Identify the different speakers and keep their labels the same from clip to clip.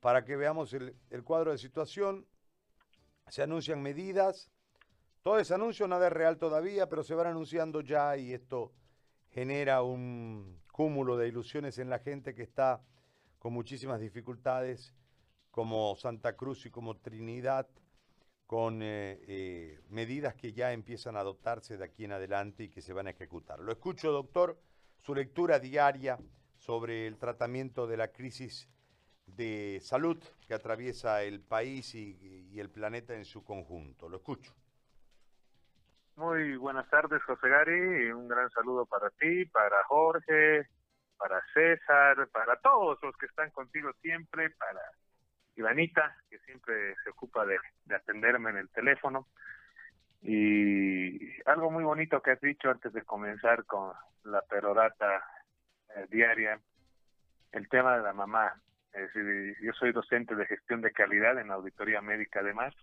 Speaker 1: para que veamos el, cuadro de situación. Se anuncian medidas. Todo ese anuncio nada es real todavía, pero se van anunciando ya y esto genera un cúmulo de ilusiones en la gente que está con muchísimas dificultades, como Santa Cruz y como Trinidad, con eh, eh, medidas que ya empiezan a adoptarse de aquí en adelante y que se van a ejecutar. Lo escucho, doctor, su lectura diaria sobre el tratamiento de la crisis de salud que atraviesa el país y, el planeta en su conjunto. Lo escucho.
Speaker 2: Muy buenas tardes, José Gary. Un gran saludo para ti, para Jorge, para César, para todos los que están contigo siempre, para Ivanita, que siempre se ocupa de, atenderme en el teléfono. Y algo muy bonito que has dicho antes de comenzar con la perorata eh, diaria, el tema de la mamá. Es decir, yo soy docente de gestión de calidad en auditoría médica además.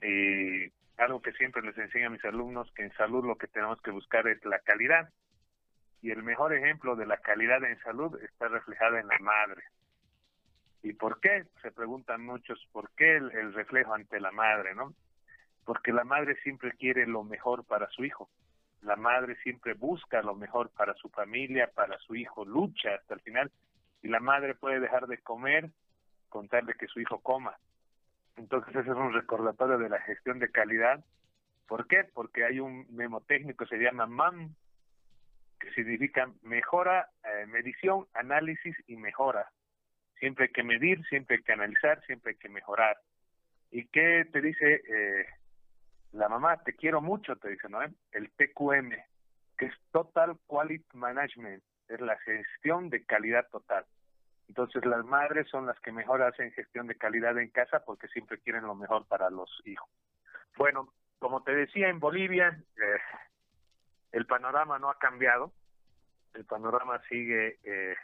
Speaker 2: Y algo que siempre les enseño a mis alumnos, que en salud lo que tenemos que buscar es la calidad. Y el mejor ejemplo de la calidad en salud está reflejada en la madre. ¿Y por qué? Se preguntan muchos, ¿por qué el, reflejo ante la madre, no? Porque la madre siempre quiere lo mejor para su hijo. La madre siempre busca lo mejor para su familia, para su hijo, lucha hasta el final. Y la madre puede dejar de comer con tal de que su hijo coma. Entonces ese es un recordatorio de la gestión de calidad. ¿Por qué? Porque hay un memotécnico que se llama MAM, que significa mejora, eh, medición, análisis y mejora. Siempre hay que medir, siempre hay que analizar, siempre hay que mejorar. ¿Y qué te dice eh, la mamá? Te quiero mucho, te dice, ¿no? El TQM, que es Total Quality Management, es la gestión de calidad total. Entonces las madres son las que mejor hacen gestión de calidad en casa porque siempre quieren lo mejor para los hijos. Bueno, como te decía, en Bolivia eh, el panorama no ha cambiado, el panorama sigue eh,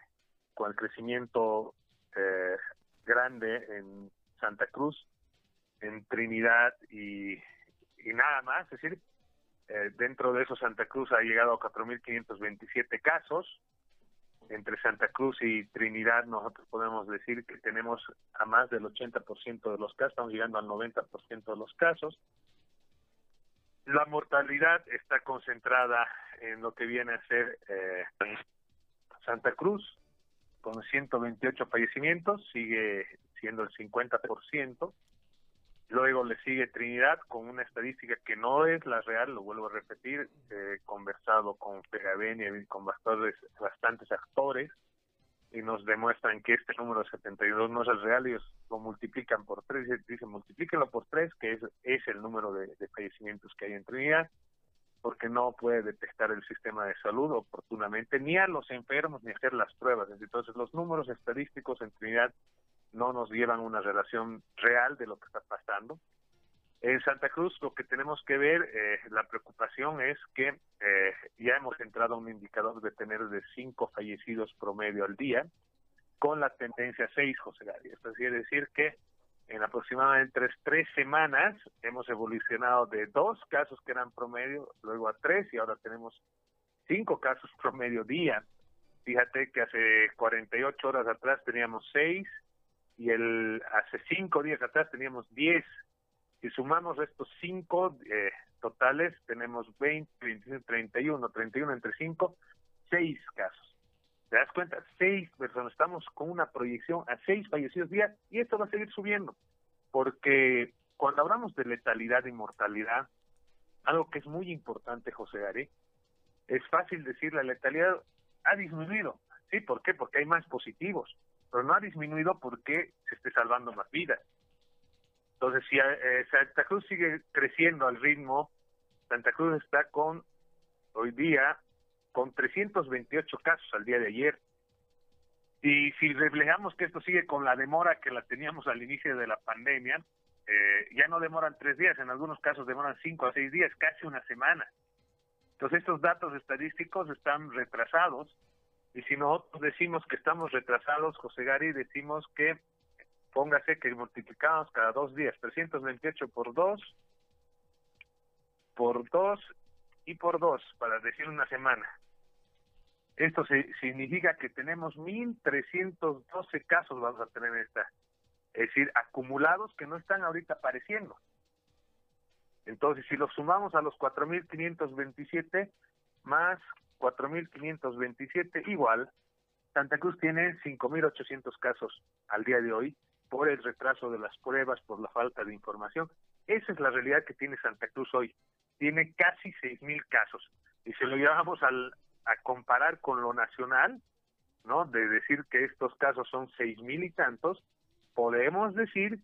Speaker 2: con el crecimiento eh, grande en Santa Cruz, en Trinidad y, nada más, es decir, eh, dentro de eso Santa Cruz ha llegado a 4.527 casos, entre Santa Cruz y Trinidad nosotros podemos decir que tenemos a más del 80% de los casos, estamos llegando al 90% de los casos. La mortalidad está concentrada en lo que viene a ser eh, Santa Cruz, con 128 fallecimientos, sigue siendo el 50%. Luego le sigue Trinidad con una estadística que no es la real, lo vuelvo a repetir, he conversado con Pegavenia y con bastantes, bastantes actores y nos demuestran que este número de 72 no es el real, ellos lo multiplican por tres, dicen multiplíquenlo por tres, que es, es el número de, de fallecimientos que hay en Trinidad, porque no puede detectar el sistema de salud oportunamente ni a los enfermos ni hacer las pruebas. Entonces los números estadísticos en Trinidad no nos llevan una relación real de lo que está pasando. En Santa Cruz lo que tenemos que ver, eh, la preocupación es que eh, ya hemos entrado a un indicador de tener de cinco fallecidos promedio al día, con la tendencia seis, José Gary. Esto quiere decir que en aproximadamente tres, tres semanas hemos evolucionado de dos casos que eran promedio, luego a tres y ahora tenemos cinco casos promedio día. Fíjate que hace 48 horas atrás teníamos seis y el hace cinco días atrás teníamos 10. Si sumamos estos cinco eh, totales, tenemos 20, 21, 31, 31 entre 5, 6 casos. ¿Te das cuenta? Seis personas. Estamos con una proyección a seis fallecidos día y esto va a seguir subiendo. Porque cuando hablamos de letalidad y mortalidad, algo que es muy importante, José Gary, es fácil decir la letalidad ha disminuido. ¿Sí? ¿Por qué? Porque hay más positivos pero no ha disminuido porque se esté salvando más vidas. Entonces, si eh, Santa Cruz sigue creciendo al ritmo, Santa Cruz está con, hoy día, con 328 casos al día de ayer. Y si reflejamos que esto sigue con la demora que la teníamos al inicio de la pandemia, eh, ya no demoran tres días, en algunos casos demoran cinco a seis días, casi una semana. Entonces estos datos estadísticos están retrasados y si nosotros decimos que estamos retrasados, José Gary, decimos que póngase que multiplicamos cada dos días, 328 por dos, por dos y por dos, para decir una semana. Esto significa que tenemos 1.312 casos, vamos a tener esta, es decir, acumulados que no están ahorita apareciendo. Entonces, si los sumamos a los 4.527 más 4.527 igual, Santa Cruz tiene 5.800 casos al día de hoy por el retraso de las pruebas, por la falta de información. Esa es la realidad que tiene Santa Cruz hoy. Tiene casi 6.000 casos. Y si lo llevamos a comparar con lo nacional, ¿no? De decir que estos casos son seis mil y tantos, podemos decir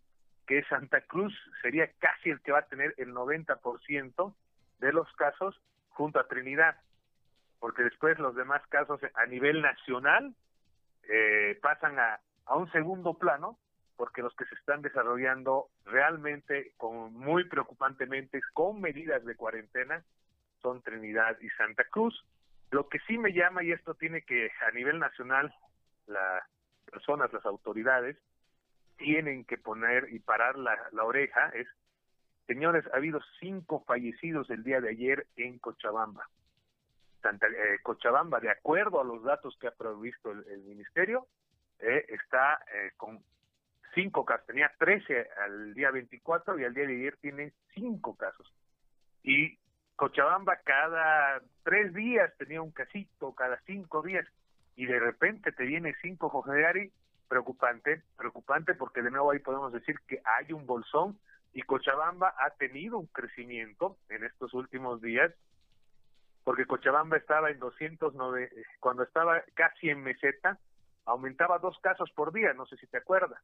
Speaker 2: que Santa Cruz sería casi el que va a tener el 90% de los casos junto a Trinidad, porque después los demás casos a nivel nacional eh, pasan a, a un segundo plano, porque los que se están desarrollando realmente con muy preocupantemente con medidas de cuarentena son Trinidad y Santa Cruz. Lo que sí me llama, y esto tiene que a nivel nacional, las personas, las autoridades, tienen que poner y parar la, oreja, es, señores, ha habido cinco fallecidos el día de ayer en Cochabamba. Santa, eh, Cochabamba, de acuerdo a los datos que ha provisto el, ministerio, eh, está eh, con cinco casos. Tenía 13 al día 24 y al día de ayer tiene cinco casos. Y Cochabamba cada tres días tenía un casito, cada cinco días, y de repente te viene cinco José Gary, preocupante, preocupante porque de nuevo ahí podemos decir que hay un bolsón y Cochabamba ha tenido un crecimiento en estos últimos días, porque Cochabamba estaba en 209, cuando estaba casi en meseta, aumentaba dos casos por día, no sé si te acuerdas,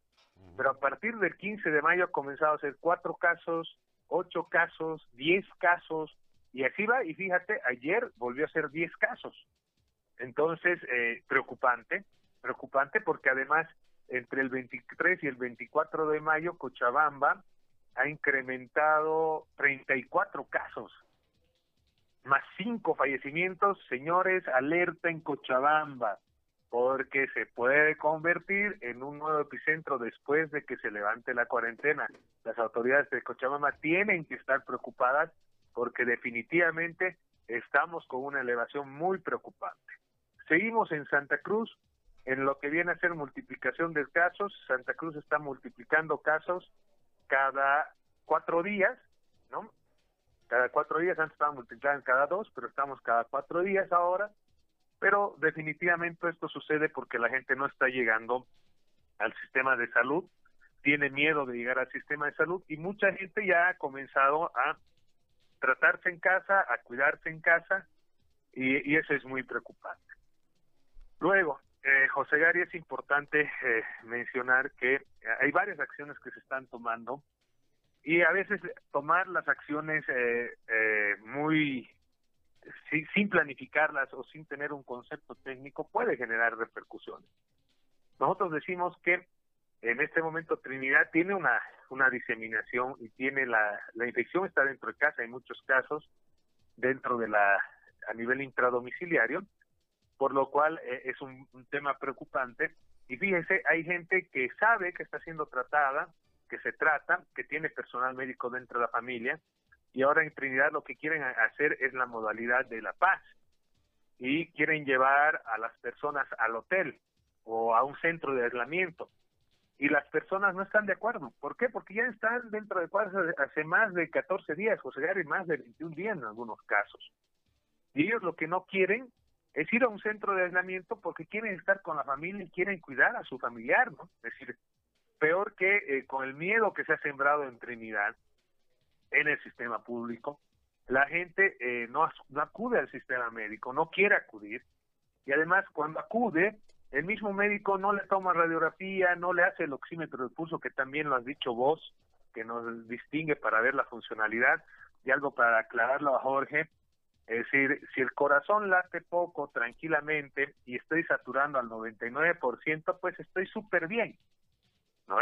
Speaker 2: pero a partir del 15 de mayo ha comenzado a ser cuatro casos, ocho casos, diez casos, y así va, y fíjate, ayer volvió a ser 10 casos. Entonces, eh, preocupante, preocupante porque además entre el 23 y el 24 de mayo Cochabamba ha incrementado 34 casos, más cinco fallecimientos. Señores, alerta en Cochabamba, porque se puede convertir en un nuevo epicentro después de que se levante la cuarentena. Las autoridades de Cochabamba tienen que estar preocupadas porque definitivamente estamos con una elevación muy preocupante. Seguimos en Santa Cruz, en lo que viene a ser multiplicación de casos, Santa Cruz está multiplicando casos cada cuatro días, ¿no? Cada cuatro días, antes estaban multiplicando cada dos, pero estamos cada cuatro días ahora, pero definitivamente esto sucede porque la gente no está llegando al sistema de salud, tiene miedo de llegar al sistema de salud y mucha gente ya ha comenzado a tratarse en casa, a cuidarse en casa, y, eso es muy preocupante. Luego, eh, José Gary, es importante eh, mencionar que hay varias acciones que se están tomando y a veces tomar las acciones eh, eh muy sin planificarlas o sin tener un concepto técnico puede generar repercusiones. Nosotros decimos que en este momento Trinidad tiene una, una diseminación y tiene la, la infección está dentro de casa en muchos casos, dentro de la, a nivel intradomiciliario, por lo cual eh, es un, tema preocupante. Y fíjese, hay gente que sabe que está siendo tratada, que se trata, que tiene personal médico dentro de la familia, y ahora en Trinidad lo que quieren hacer es la modalidad de la paz, y quieren llevar a las personas al hotel o a un centro de aislamiento y las personas no están de acuerdo. ¿Por qué? Porque ya están dentro de cuadros hace más de 14 días, José Gary, más de 21 días en algunos casos. Y ellos lo que no quieren es ir a un centro de aislamiento porque quieren estar con la familia y quieren cuidar a su familiar, ¿no? Es decir, peor que eh, con el miedo que se ha sembrado en Trinidad, en el sistema público, la gente eh, no, no acude al sistema médico, no quiere acudir, y además cuando acude, el mismo médico no le toma radiografía, no le hace el oxímetro de pulso, que también lo has dicho vos, que nos distingue para ver la funcionalidad. Y algo para aclararlo a Jorge, es decir, si el corazón late poco, tranquilamente, y estoy saturando al 99%, pues estoy súper bien, ¿no?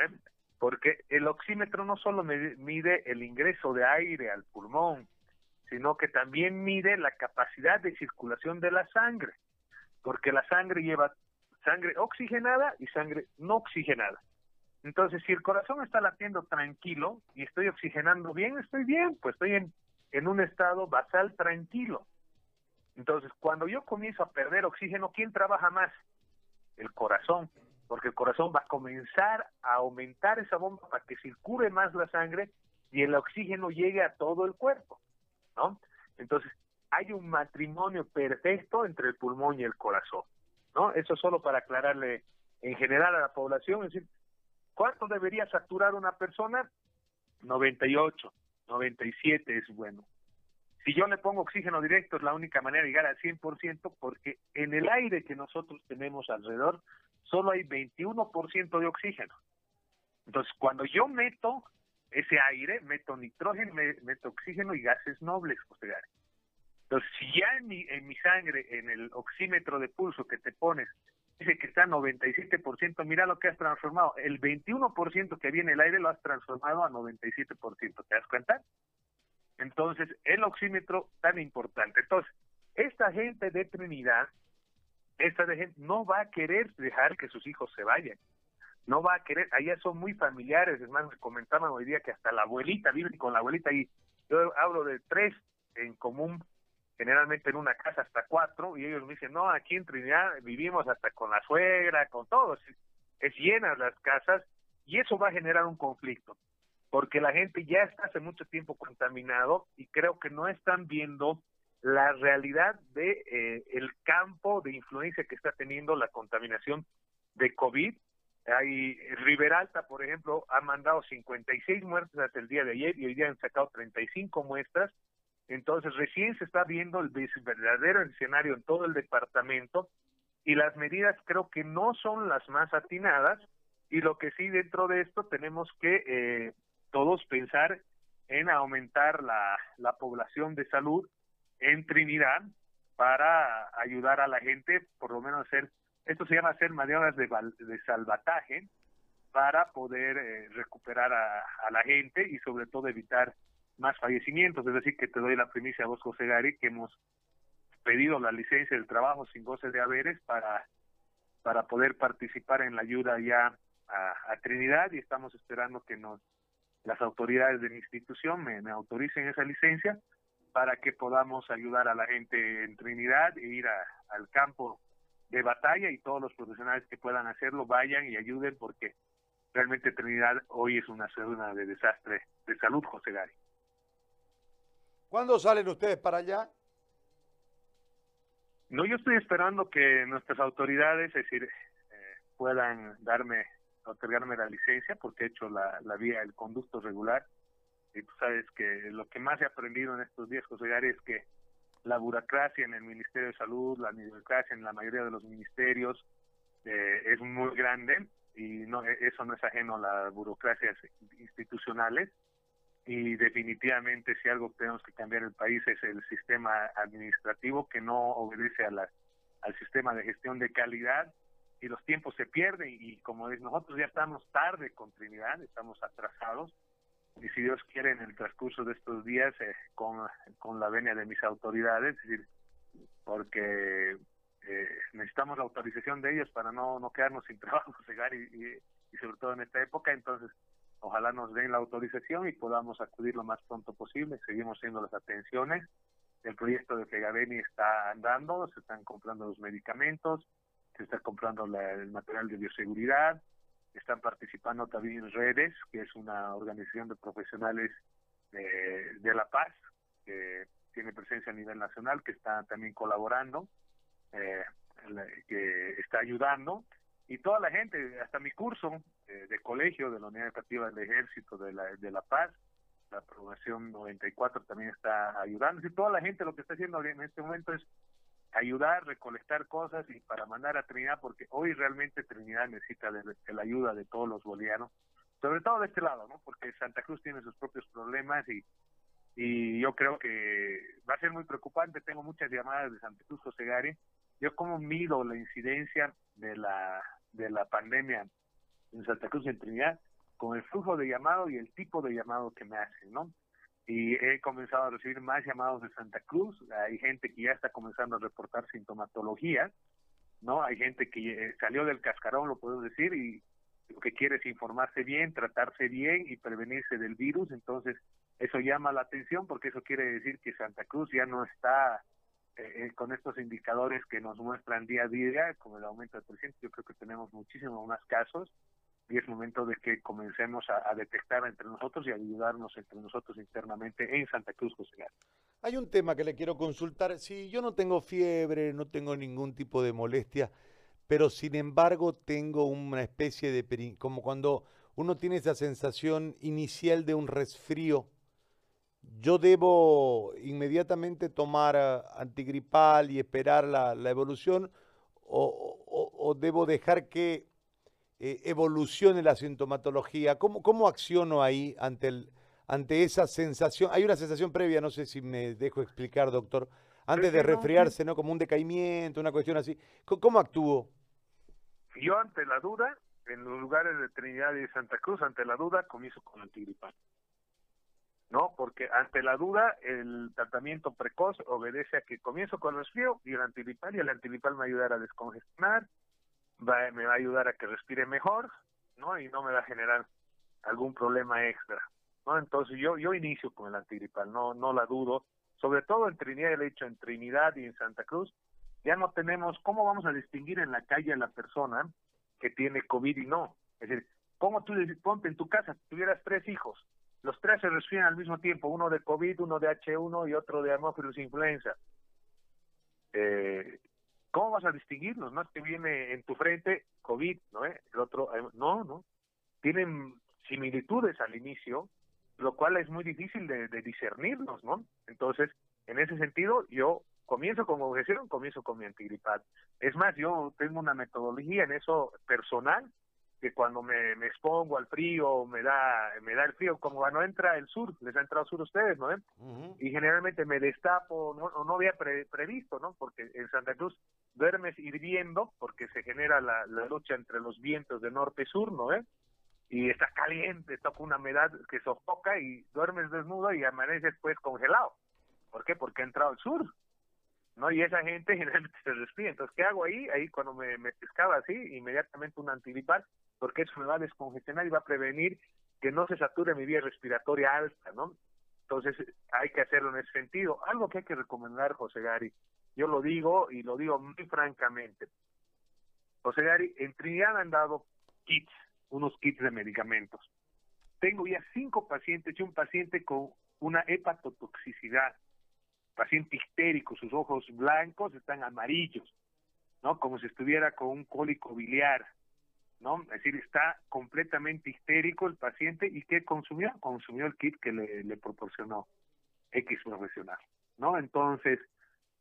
Speaker 2: Porque el oxímetro no solo mide el ingreso de aire al pulmón, sino que también mide la capacidad de circulación de la sangre, porque la sangre lleva sangre oxigenada y sangre no oxigenada. Entonces, si el corazón está latiendo tranquilo y estoy oxigenando bien, estoy bien, pues estoy en, en un estado basal tranquilo. Entonces, cuando yo comienzo a perder oxígeno, ¿quién trabaja más? El corazón, porque el corazón va a comenzar a aumentar esa bomba para que circule más la sangre y el oxígeno llegue a todo el cuerpo, ¿no? Entonces, hay un matrimonio perfecto entre el pulmón y el corazón, ¿no? Eso solo para aclararle en general a la población, es decir, ¿cuánto debería saturar una persona? 98, 97 es bueno. Si yo le pongo oxígeno directo es la única manera de llegar al 100% porque en el aire que nosotros tenemos alrededor solo hay 21% de oxígeno. Entonces, cuando yo meto ese aire, meto nitrógeno, meto oxígeno y gases nobles, José Entonces, si ya en mi, en mi sangre, en el oxímetro de pulso que te pones, dice que está 97%, mira lo que has transformado. El 21% que viene el aire lo has transformado a 97%, ¿te das cuenta? Entonces, el oxímetro tan importante. Entonces, esta gente de Trinidad, esta gente no va a querer dejar que sus hijos se vayan. No va a querer, allá son muy familiares, es más, me comentaban hoy día que hasta la abuelita vive con la abuelita y yo hablo de tres en común generalmente en una casa hasta cuatro, y ellos me dicen, no, aquí en Trinidad vivimos hasta con la suegra, con todos, es llenas las casas, y eso va a generar un conflicto, porque la gente ya está hace mucho tiempo contaminado y creo que no están viendo la realidad de eh, el campo de influencia que está teniendo la contaminación de COVID. Hay Riberalta, por ejemplo, ha mandado 56 muertes hasta el día de ayer y hoy día han sacado 35 muestras entonces, recién se está viendo el verdadero escenario en todo el departamento y las medidas creo que no son las más atinadas y lo que sí dentro de esto tenemos que eh, todos pensar en aumentar la, la población de salud en Trinidad para ayudar a la gente, por lo menos hacer, esto se llama hacer maniobras de, salvataje para poder eh, recuperar a, a la gente y sobre todo evitar más fallecimientos, es decir, que te doy la primicia a vos, José Gary, que hemos pedido la licencia del trabajo sin goce de haberes para, para poder participar en la ayuda ya a, Trinidad y estamos esperando que nos las autoridades de la institución me, me, autoricen esa licencia para que podamos ayudar a la gente en Trinidad e ir al campo de batalla y todos los profesionales que puedan hacerlo vayan y ayuden porque realmente Trinidad hoy es una zona de desastre de salud, José Gary.
Speaker 1: ¿Cuándo salen ustedes para allá?
Speaker 2: No, yo estoy esperando que nuestras autoridades, es decir, eh, puedan darme, otorgarme la licencia, porque he hecho la, la vía, el conducto regular. Y tú sabes que lo que más he aprendido en estos días, José Gary, es que la burocracia en el Ministerio de Salud, la burocracia en la mayoría de los ministerios eh, es muy grande y no eso no es ajeno a las burocracias institucionales. Y definitivamente si algo tenemos que cambiar el país es el sistema administrativo que no obedece a la, al sistema de gestión de calidad y los tiempos se pierden y como es, nosotros ya estamos tarde con Trinidad, estamos atrasados y si Dios quiere en el transcurso de estos días eh, con, con la venia de mis autoridades, es decir, porque eh, necesitamos la autorización de ellos para no, no quedarnos sin trabajo, llegar y, y sobre todo en esta época, entonces Ojalá nos den la autorización y podamos acudir lo más pronto posible. Seguimos haciendo las atenciones. El proyecto de Fegaveni está andando, se están comprando los medicamentos, se está comprando el material de bioseguridad, están participando también redes, que es una organización de profesionales de La Paz, que tiene presencia a nivel nacional, que está también colaborando, eh, que está ayudando y toda la gente, hasta mi curso eh, de colegio de la Unidad Educativa del Ejército de la, de la Paz, la aprobación 94 también está ayudando. Y toda la gente lo que está haciendo en este momento es ayudar, recolectar cosas y para mandar a Trinidad, porque hoy realmente Trinidad necesita de, la ayuda de todos los bolivianos, sobre todo de este lado, ¿no? Porque Santa Cruz tiene sus propios problemas y y yo creo que va a ser muy preocupante. Tengo muchas llamadas de Santa Cruz José Gari. Yo como mido la incidencia de la de la pandemia en Santa Cruz en Trinidad con el flujo de llamado y el tipo de llamado que me hacen, ¿no? Y he comenzado a recibir más llamados de Santa Cruz, hay gente que ya está comenzando a reportar sintomatología, ¿no? Hay gente que eh, salió del cascarón, lo puedo decir, y lo que quiere es informarse bien, tratarse bien y prevenirse del virus, entonces eso llama la atención porque eso quiere decir que Santa Cruz ya no está eh, con estos indicadores que nos muestran día a día, como el aumento del presidente, yo creo que tenemos muchísimos más casos y es momento de que comencemos a, detectar entre nosotros y ayudarnos entre nosotros internamente en Santa Cruz, José
Speaker 1: Hay un tema que le quiero consultar. Si yo no tengo fiebre, no tengo ningún tipo de molestia, pero sin embargo tengo una especie de... como cuando uno tiene esa sensación inicial de un resfrío, yo debo inmediatamente tomar ah, antigripal y esperar la, evolución o, debo dejar que eh, evolucione la sintomatología. ¿Cómo, ¿Cómo acciono ahí ante, el, ante esa sensación? Hay una sensación previa, no sé si me dejo explicar, doctor, antes de resfriarse, ¿no? Como un decaimiento, una cuestión así. ¿Cómo, actúo?
Speaker 2: Yo ante la duda, en los lugares de Trinidad y Santa Cruz, ante la duda, comienzo con antigripal. ¿no? Porque ante la duda, el tratamiento precoz obedece a que comienzo con el resfrío y el antigripal, y el antigripal me va a ayudar a descongestionar, va, me va a ayudar a que respire mejor, ¿no? Y no me va a generar algún problema extra, ¿no? Entonces yo yo inicio con el antigripal, no no la dudo, sobre todo en Trinidad, el hecho en Trinidad y en Santa Cruz, ya no tenemos, ¿cómo vamos a distinguir en la calle a la persona que tiene COVID y no? Es decir, ¿cómo tú ponte en tu casa, tuvieras tres hijos, los tres se resfrían al mismo tiempo, uno de COVID, uno de H1 y otro de Haemophilus influenza. Eh, ¿Cómo vas a distinguirlos? No es que viene en tu frente COVID, ¿no? El otro, eh, no, no. Tienen similitudes al inicio, lo cual es muy difícil de, de discernirlos, ¿no? Entonces, en ese sentido, yo comienzo con objeción, comienzo con mi antigripal. Es más, yo tengo una metodología en eso personal que cuando me, me, expongo al frío me da me da el frío como cuando entra el sur les ha entrado sur a ustedes no y generalmente me destapo no no había previsto no porque en Santa Cruz duermes hirviendo porque se genera la, la lucha entre los vientos de norte y sur no ¿eh? y está caliente toca una humedad que sofoca y duermes desnudo y amaneces pues congelado ¿por qué? porque ha entrado el sur ¿no? Y esa gente generalmente se respira. Entonces, ¿qué hago ahí? Ahí cuando me, me pescaba así, inmediatamente un antigripal porque eso me va a descongestionar y va a prevenir que no se sature mi vía respiratoria alta, ¿no? Entonces hay que hacerlo en ese sentido. Algo que hay que recomendar, José Gary, yo lo digo y lo digo muy francamente. José Gary, en Trinidad han dado kits, unos kits de medicamentos. Tengo ya cinco pacientes y un paciente con una hepatotoxicidad, paciente histérico, sus ojos blancos están amarillos, ¿no? Como si estuviera con un cólico biliar, ¿no? Es decir, está completamente histérico el paciente y ¿qué consumió? Consumió el kit que le, proporcionó X profesional, ¿no? Entonces,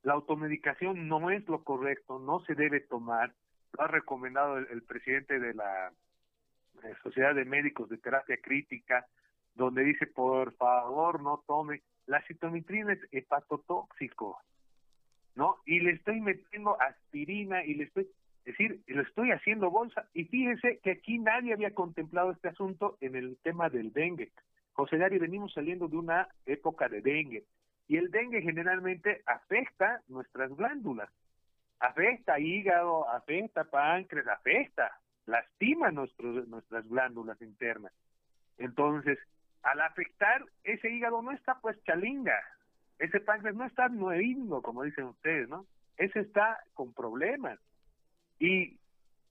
Speaker 2: la automedicación no es lo correcto, no se debe tomar, lo ha recomendado el, presidente de la eh, Sociedad de Médicos de Terapia Crítica, donde dice, por favor, no tome, la citomitrina es hepatotóxico, ¿no? Y le estoy metiendo aspirina y le estoy, es decir, lo estoy haciendo bolsa y fíjense que aquí nadie había contemplado este asunto en el tema del dengue. José Dari, venimos saliendo de una época de dengue y el dengue generalmente afecta nuestras glándulas, afecta hígado, afecta páncreas, afecta, lastima nuestras glándulas internas. Entonces, al afectar, ese hígado no está pues chalinga, ese páncreas no está nuevindo, como dicen ustedes, ¿no? Ese está con problemas y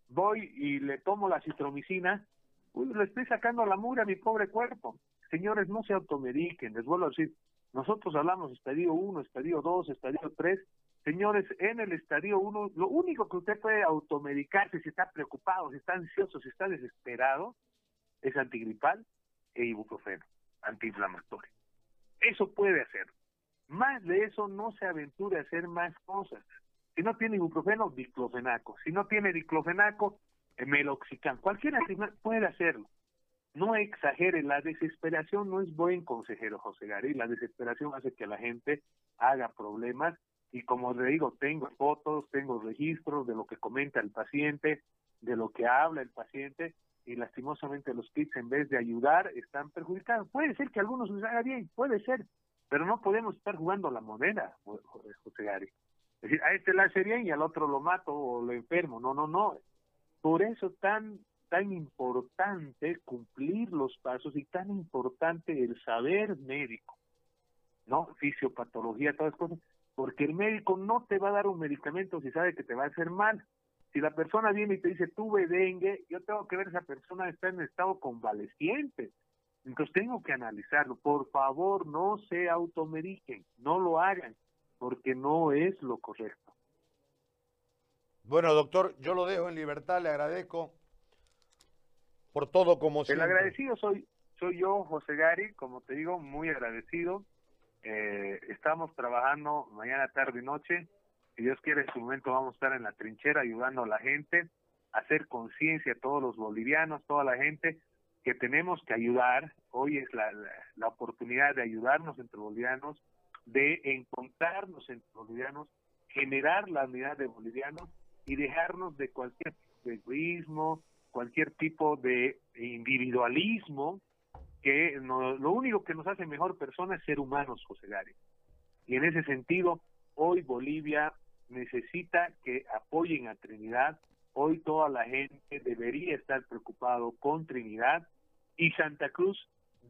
Speaker 2: voy y le tomo la citromicina, uy, le estoy sacando la mura a mi pobre cuerpo. Señores, no se automediquen, les vuelvo a decir, nosotros hablamos estadio 1, estadio 2, estadio 3. Señores, en el estadio 1, lo único que usted puede automedicarse si está preocupado, si está ansioso, si está desesperado, es antigripal e ibuprofeno, antiinflamatorio. Eso puede hacer. Más de eso no se aventure a hacer más cosas. Si no tiene ibuprofeno, diclofenaco. Si no tiene diclofenaco, meloxicam. Cualquiera puede hacerlo. No exagere, la desesperación no es buen consejero, José Gary. La desesperación hace que la gente haga problemas y como le digo, tengo fotos, tengo registros de lo que comenta el paciente, de lo que habla el paciente y lastimosamente los kits en vez de ayudar están perjudicados. Puede ser que algunos les haga bien, puede ser, pero no podemos estar jugando la moneda, José Gary. Es decir, a este le hace bien y al otro lo mato o lo enfermo. No, no, no. Por eso tan tan importante cumplir los pasos y tan importante el saber médico, ¿no? Fisiopatología, todas las cosas, porque el médico no te va a dar un medicamento si sabe que te va a hacer mal. Si la persona viene y te dice, tuve dengue, yo tengo que ver esa persona está en estado convaleciente. Entonces tengo que analizarlo. Por favor, no se automediquen, no lo hagan, porque no es lo correcto.
Speaker 1: Bueno, doctor, yo lo dejo en libertad, le agradezco por todo como
Speaker 2: siempre. El agradecido soy, soy yo, José Gary, como te digo, muy agradecido. Eh, estamos trabajando mañana, tarde y noche. Si Dios quiere, en su momento vamos a estar en la trinchera ayudando a la gente, a hacer conciencia a todos los bolivianos, toda la gente, que tenemos que ayudar. Hoy es la, la, oportunidad de ayudarnos entre bolivianos, de encontrarnos entre bolivianos, generar la unidad de bolivianos y dejarnos de cualquier egoísmo, cualquier tipo de individualismo que lo único que nos hace mejor persona es ser humanos, José Gary. Y en ese sentido, hoy Bolivia necesita que apoyen a Trinidad. Hoy toda la gente debería estar preocupado con Trinidad y Santa Cruz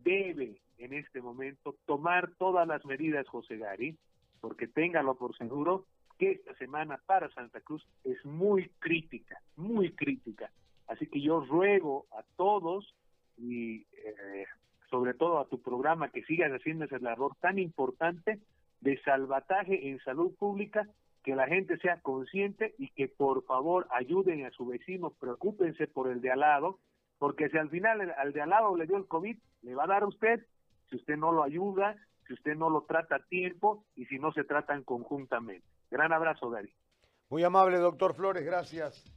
Speaker 2: debe en este momento tomar todas las medidas, José Gary, porque téngalo por seguro que esta semana para Santa Cruz es muy crítica, muy crítica. Así que yo ruego a todos y eh, sobre todo a tu programa que sigas haciendo ese labor tan importante de salvataje en salud pública, que la gente sea consciente y que por favor ayuden a su vecino, preocúpense por el de al lado, porque si al final al de al lado le dio el COVID, le va a dar a usted, si usted no lo ayuda, si usted no lo trata a tiempo y si no se tratan conjuntamente. Gran abrazo, Dari.
Speaker 1: Muy amable, doctor Flores, gracias.